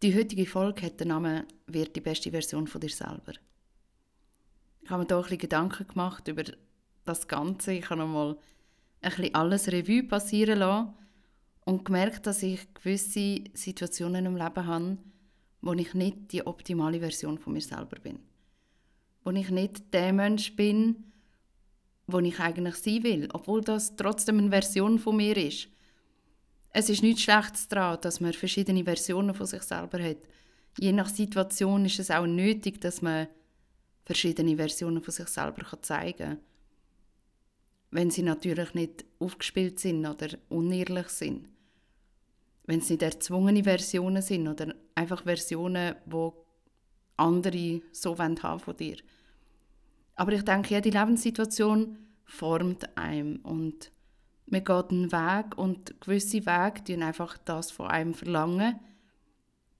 Die heutige Folge hat den Namen «Wird die beste Version von dir selber». Ich habe mir hier ein bisschen Gedanken gemacht über das Ganze. Ich habe nochmal ein bisschen alles Revue passieren lassen und gemerkt, dass ich gewisse Situationen im Leben habe, wo ich nicht die optimale Version von mir selber bin. Wo ich nicht der Mensch bin, wo ich eigentlich sein will, obwohl das trotzdem eine Version von mir ist. Es ist nichts Schlechtes daran, dass man verschiedene Versionen von sich selber hat. Je nach Situation ist es auch nötig, dass man verschiedene Versionen von sich selber zeigen kann. Wenn sie natürlich nicht aufgespielt sind oder unehrlich sind. Wenn es nicht erzwungene Versionen sind oder einfach Versionen, die andere so haben von dir. Aber ich denke, jede Lebenssituation formt einem und man geht einen Weg und gewisse Wege die einfach das von einem verlangen,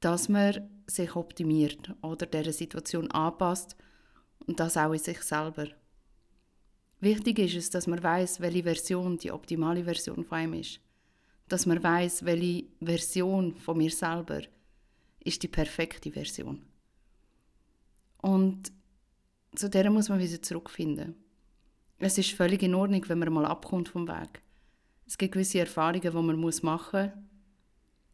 dass man sich optimiert oder der Situation anpasst und das auch in sich selber. Wichtig ist es, dass man weiß, welche Version die optimale Version von einem ist. Dass man weiß, welche Version von mir selber ist die perfekte Version. Und zu der muss man wieder zurückfinden. Es ist völlig in Ordnung, wenn man mal abkommt vom Weg. Es gibt gewisse Erfahrungen, die man muss machen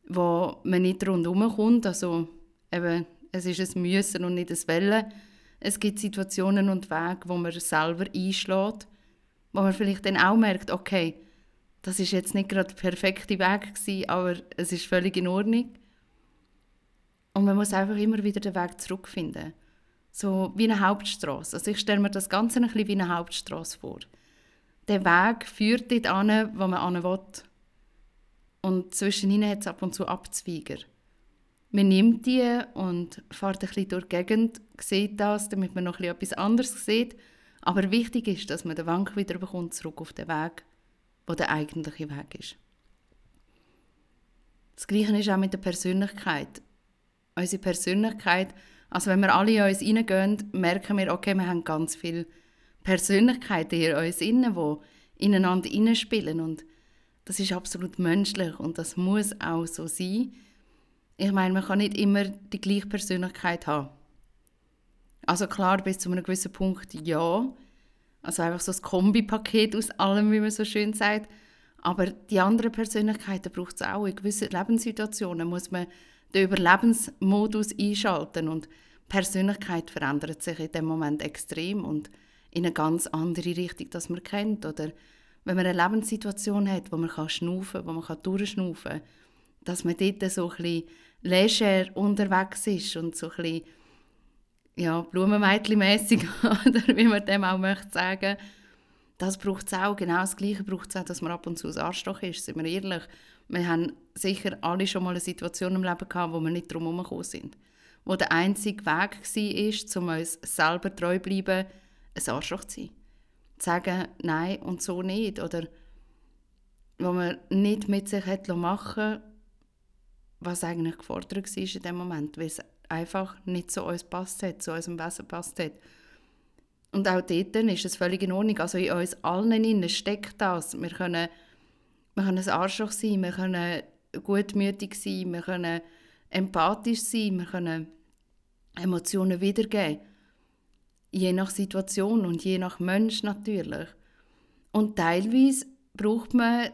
muss, wo man nicht rundherum kommt. Also eben, es ist ein Müssen und nicht ein Wellen. Es gibt Situationen und Wege, wo man selber einschlägt, wo man vielleicht dann auch merkt, okay, das ist jetzt nicht gerade der perfekte Weg gewesen, aber es ist völlig in Ordnung. Und man muss einfach immer wieder den Weg zurückfinden. So wie eine Hauptstraße. Also ich stelle mir das Ganze ein bisschen wie eine Hauptstraße vor. Der Weg führt dort an, wo man hin will. Und zwischen ihnen hat es ab und zu Abzweiger. Man nimmt die und fährt ein bisschen durch die Gegend, sieht das, damit man noch etwas anderes sieht. Aber wichtig ist, dass man den Wank wieder bekommt, zurück auf den Weg, wo der eigentliche Weg ist. Das Gleiche ist auch mit der Persönlichkeit. Unsere Persönlichkeit also wenn wir alle in uns hineingehen, merken wir, okay, wir haben ganz viele Persönlichkeiten in uns innen, die ineinander hineinspielen und das ist absolut menschlich und das muss auch so sein. Ich meine, man kann nicht immer die gleiche Persönlichkeit haben. Also klar, bis zu einem gewissen Punkt ja. Also einfach so ein Kombipaket aus allem, wie man so schön sagt. Aber die anderen Persönlichkeiten braucht es auch. In gewissen Lebenssituationen muss man den Überlebensmodus einschalten und Persönlichkeit verändert sich in dem Moment extrem und in eine ganz andere Richtung, das man kennt. Oder wenn man eine Lebenssituation hat, wo man kann schnaufen wo man kann durchschnaufen kann, dass man dort so ein leger unterwegs ist und so ein bisschen ja, Blumenmädchen-mässig, oder wie man dem auch möchte sagen. Das braucht es auch. Genau das Gleiche braucht es auch, dass man ab und zu ein Arschloch ist, sind wir ehrlich. Wir haben sicher alle schon mal eine Situation im Leben gehabt, wo wir nicht drum herum sind wo der einzige Weg war, um uns selber treu zu bleiben, ein Arschloch zu sein. Zu sagen, nein und so nicht. Oder wo man nicht mit sich hat machen was eigentlich gefordert war in dem Moment, weil es einfach nicht zu uns passt hat, zu unserem Wesen passt hat. Und auch dort ist es völlig in Ordnung. Also in uns allen steckt das. Wir können, wir können ein Arschloch sein, wir können gutmütig sein, wir können empathisch sein, wir können Emotionen wiedergeben. Je nach Situation und je nach Mensch natürlich. Und teilweise braucht man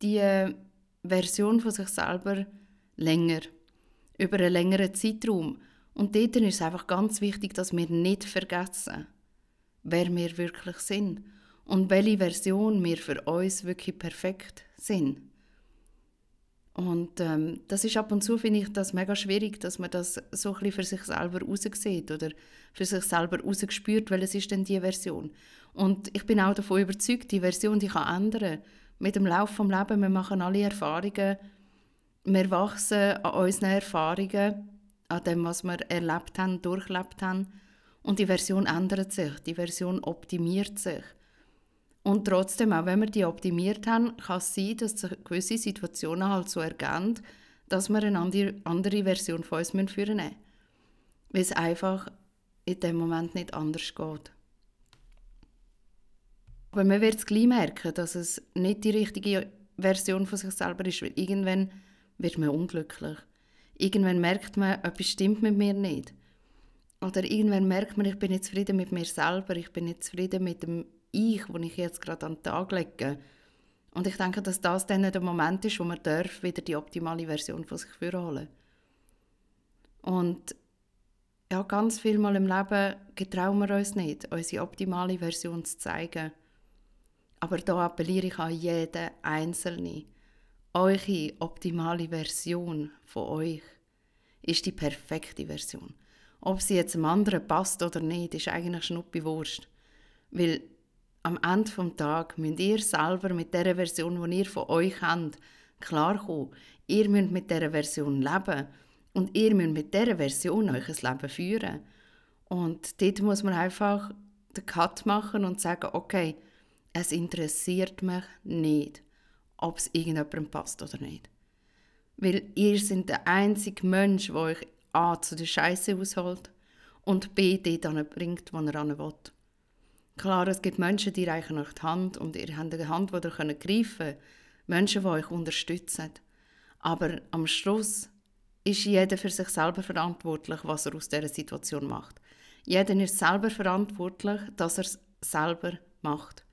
die Version von sich selber länger, über einen längeren Zeitraum. Und dort ist es einfach ganz wichtig, dass wir nicht vergessen, wer wir wirklich sind und welche Version wir für uns wirklich perfekt sind. Und ähm, das ist ab und zu, finde ich, das mega schwierig, dass man das so ein bisschen für sich selber raussieht oder für sich selber rausgespürt, weil es ist denn die Version. Und ich bin auch davon überzeugt, die Version, die kann ändern. Mit dem Lauf des Lebens, wir machen alle Erfahrungen, wir wachsen an unseren Erfahrungen, an dem, was wir erlebt haben, durchlebt haben. Und die Version ändert sich, die Version optimiert sich. Und trotzdem, auch wenn wir die optimiert haben, kann es sein, dass sich gewisse Situationen halt so ergeben, dass wir eine andere Version von uns führen müssen. Weil es einfach in dem Moment nicht anders geht. Aber man wird es gleich merken, dass es nicht die richtige Version von sich selber ist, weil irgendwann wird man unglücklich. Irgendwann merkt man, etwas stimmt mit mir nicht. Oder irgendwann merkt man, ich bin nicht zufrieden mit mir selber, ich bin nicht zufrieden mit dem Ich, das ich jetzt gerade an den Tag lege. Und ich denke, dass das dann der Moment ist, wo man darf, wieder die optimale Version von sich holen Und ja, ganz viel Mal im Leben getrauen wir uns nicht, unsere optimale Version zu zeigen. Aber da appelliere ich an jeden Einzelnen. Eure optimale Version von euch ist die perfekte Version. Ob sie jetzt einem anderen passt oder nicht, ist eigentlich schnuppi Wurst. Weil am Ende des Tages müsst ihr selber mit der Version, die ihr von euch habt, klarkommen. Ihr müsst mit dieser Version leben. Und ihr müsst mit dieser Version euch ein Leben führen. Und dort muss man einfach den Cut machen und sagen, okay, es interessiert mich nicht, ob es irgendjemandem passt oder nicht. Weil ihr seid der einzige Mensch, der euch A zu der Scheiße ausholt und B dort bringt, wo er hin will. Klar, es gibt Menschen, die reichen euch die Hand und ihr habt eine Hand, die ihr greifen könnt. Menschen, die euch unterstützen. Aber am Schluss ist jeder für sich selber verantwortlich, was er aus dieser Situation macht. Jeder ist selber verantwortlich, dass er es selber macht.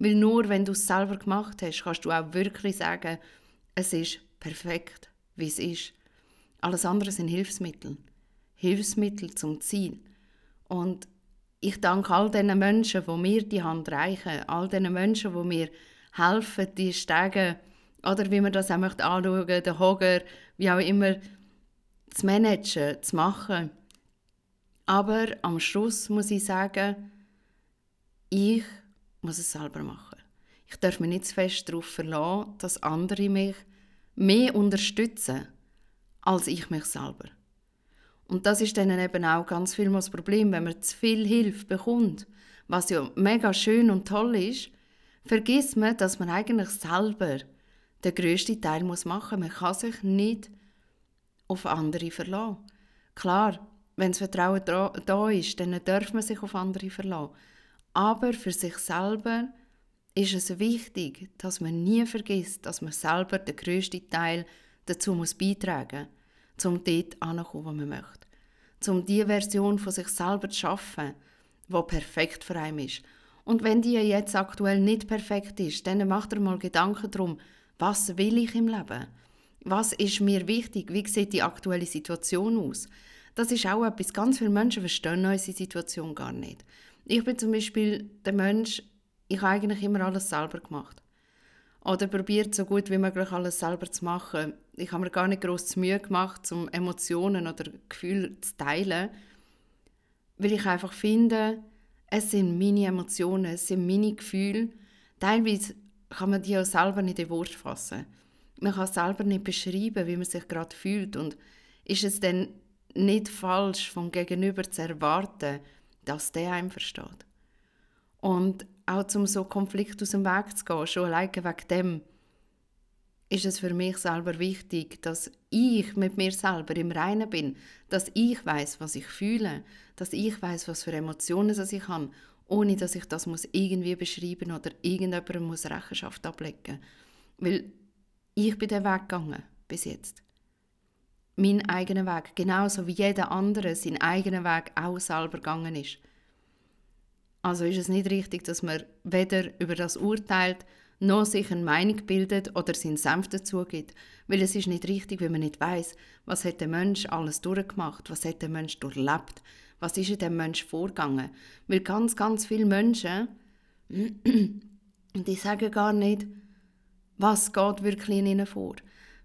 Weil nur wenn du es selber gemacht hast, kannst du auch wirklich sagen, es ist perfekt, wie es ist. Alles andere sind Hilfsmittel. Hilfsmittel zum Ziel. Und ich danke all diesen Menschen, die mir die Hand reichen, all diesen Menschen, die mir helfen, die Stege, oder wie man das auch möchte anschauen, den Hoger, wie auch immer, zu managen, zu machen. Aber am Schluss muss ich sagen, ich muss es selber machen. Ich darf mich nicht zu fest darauf verlassen, dass andere mich mehr unterstützen, als ich mich selber. Und das ist dann eben auch ganz viel das Problem, wenn man zu viel Hilfe bekommt, was ja mega schön und toll ist, vergisst man, dass man eigentlich selber den grössten Teil muss machen muss. Man kann sich nicht auf andere verlassen. Klar, wenn das Vertrauen da ist, dann darf man sich auf andere verlassen. Aber für sich selber ist es wichtig, dass man nie vergisst, dass man selber den grössten Teil dazu muss beitragen muss, um dort anzukommen, wo man möchte. Um die Version von sich selber zu schaffen, die perfekt für einen ist. Und wenn die jetzt aktuell nicht perfekt ist, dann macht er mal Gedanken darum, was will ich im Leben? Was ist mir wichtig? Wie sieht die aktuelle Situation aus? Das ist auch etwas, ganz viele Menschen verstehen unsere Situation gar nicht. Ich bin zum Beispiel der Mensch, ich habe eigentlich immer alles selber gemacht. Oder probiert so gut wie möglich alles selber zu machen. Ich habe mir gar nicht groß Mühe gemacht, um Emotionen oder Gefühle zu teilen, weil ich einfach finde, es sind meine Emotionen, es sind meine Gefühle. Teilweise kann man die auch selber nicht in Worte fassen. Man kann selber nicht beschreiben, wie man sich gerade fühlt. Und ist es dann nicht falsch, vom Gegenüber zu erwarten, dass der einem versteht. Und auch zum so Konflikt aus dem Weg zu gehen, schon alleine wegen dem, ist es für mich selber wichtig, dass ich mit mir selber im Reinen bin, dass ich weiß, was ich fühle, dass ich weiß, was für Emotionen ich habe, ohne dass ich das muss irgendwie beschreiben oder irgendjemandem muss Rechenschaft ablegen, weil ich bin den Weg gegangen bis jetzt mein eigener Weg, genauso wie jeder andere seinen eigenen Weg auch selber gegangen ist. Also ist es nicht richtig, dass man weder über das urteilt, noch sich eine Meinung bildet oder seinen Senf dazu gibt. Weil es ist nicht richtig, wenn man nicht weiß, was hat der Mensch alles durchgemacht, was hat der Mensch durchlebt, was ist in dem Mensch vorgegangen. Weil ganz, ganz viele Menschen, die sagen gar nicht, was geht wirklich in ihnen vor.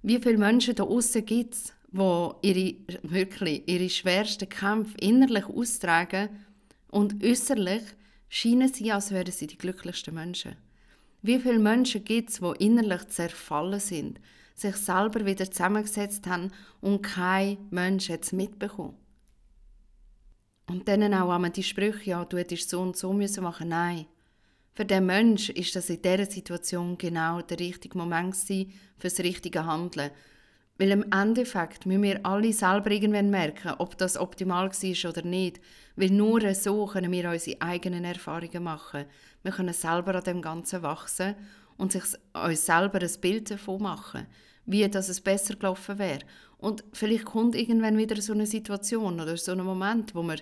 Wie viele Menschen da außen gibt es, wo ihre, wirklich ihre schwersten Kämpfe innerlich austragen und äußerlich scheinen sie, als wären sie die glücklichsten Menschen. Wie viele Menschen gibt es, die innerlich zerfallen sind, sich selber wieder zusammengesetzt haben und kein Mensch hat es mitbekommen? Und dann auch einmal die Sprüche, ja, du hättest so und so müssen machen. Nein. Für den Mensch ist das in dieser Situation genau der richtige Moment für das richtige Handeln. Weil im Endeffekt müssen wir alle selber irgendwann merken, ob das optimal war oder nicht. Weil nur so können wir unsere eigenen Erfahrungen machen. Wir können selber an dem Ganzen wachsen und sich uns selber ein Bild davon machen, wie das es besser gelaufen wäre. Und vielleicht kommt irgendwann wieder so eine Situation oder so ein Moment, wo wir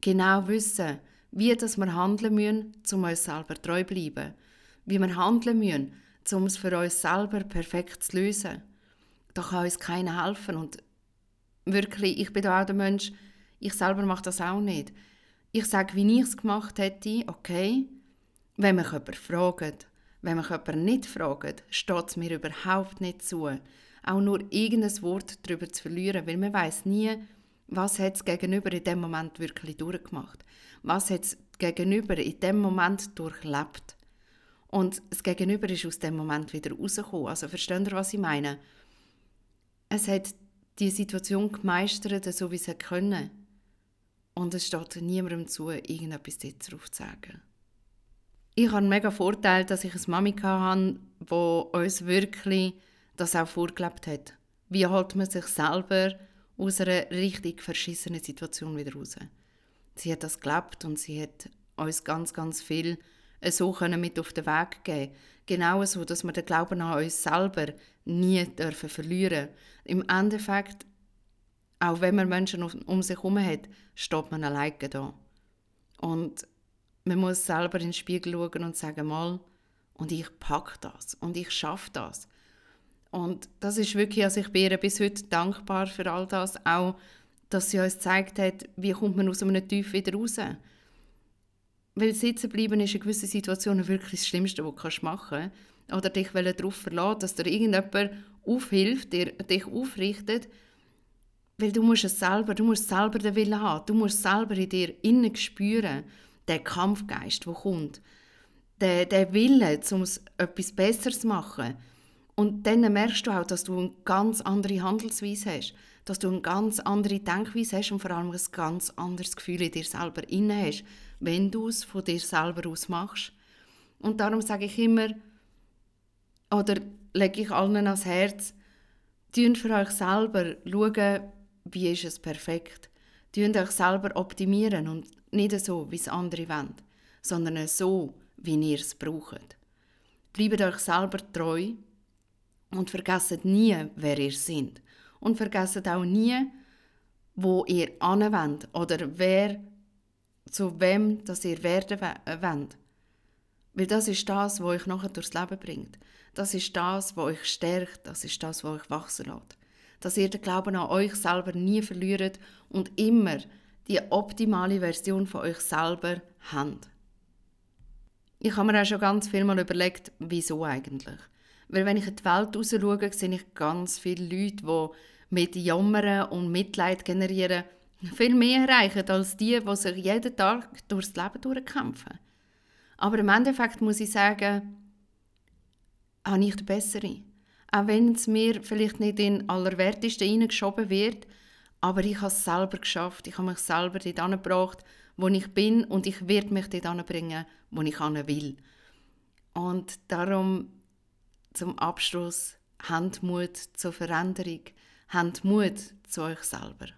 genau wissen, wie dass wir handeln müssen, um uns selber treu zu bleiben. Wie wir handeln müssen, um es für uns selber perfekt zu lösen. Da kann uns keiner helfen. Und wirklich, ich bin da auch der Mensch, ich selber mache das auch nicht. Ich sage, wie ich es gemacht hätte, okay, wenn mich jemand fragt, wenn mich jemand nicht fragt, steht es mir überhaupt nicht zu, auch nur irgendein Wort darüber zu verlieren, weil man weiß nie, was hat das Gegenüber in dem Moment wirklich durchgemacht. Was hat das Gegenüber in dem Moment durchlebt. Und das Gegenüber ist aus dem Moment wieder rausgekommen. Also versteht ihr, was ich meine? Es hat die Situation gemeistert, so wie sie können. Und es steht niemandem zu, irgendetwas darauf zu sagen. Ich habe einen mega Vorteil, dass ich eine Mami hatte, die uns wirklich das auch vorgelebt hat. Wie holt man sich selber aus einer richtig verschissenen Situation wieder raus? Sie hat das gelebt und sie hat uns ganz, ganz viel so können mit auf den Weg geben Genau so, dass wir den Glauben an uns selber nie dürfen verlieren Im Endeffekt, auch wenn man Menschen um sich herum hat, steht man alleine da. Und man muss selber in den Spiegel schauen und sagen, mal, und ich packe das und ich schaffe das. Und das ist wirklich, also ich bin bis heute dankbar für all das, auch, dass sie uns gezeigt hat, wie kommt man aus einem Tief wieder raus. Weil sitzen bleiben ist in gewissen Situationen wirklich das Schlimmste, was du machen kannst. Oder dich darauf verlassen, dass dir irgendjemand aufhilft, dir, dich aufrichtet, weil du musst es selber, du musst selber den Willen haben, du musst selber in dir innen spüren, der Kampfgeist, der kommt, der, der Wille, um etwas Besseres zu machen. Und dann merkst du auch, dass du eine ganz andere Handelsweise hast, dass du eine ganz andere Denkweise hast und vor allem ein ganz anderes Gefühl in dir selber inne hast, wenn du es von dir selber aus machst. Und darum sage ich immer, oder lege ich allen ans Herz, tun für euch selber, schauen, wie ist es perfekt. Tun euch selber optimieren und nicht so, wie es andere wollen, sondern so, wie ihr es braucht. Bleibt euch selber treu und vergesst nie, wer ihr seid. Und vergesst auch nie, wo ihr anwendet oder wer zu wem dass ihr werden wollt. Weil das ist das, was euch nachher durchs Leben bringt. Das ist das, was euch stärkt. Das ist das, was euch wachsen lässt. Dass ihr den Glauben an euch selber nie verliert und immer die optimale Version von euch selber habt. Ich habe mir auch schon ganz viel mal überlegt, wieso eigentlich. Weil wenn ich in die Welt raus sehe ich ganz viele Leute, die mit Jammern und Mitleid generieren, viel mehr erreichen als die, die sich jeden Tag durchs Leben durchkämpfen. Aber im Endeffekt muss ich sagen, habe ich die bessere. Auch wenn es mir vielleicht nicht in Allerwertesten hineingeschoben wird, aber ich habe es selber geschafft. Ich habe mich selber dort angebracht, wo ich bin und ich werde mich dort anbringen, wo ich hin will. Und darum zum Abschluss, habt Mut zur Veränderung, habt Mut zu euch selber.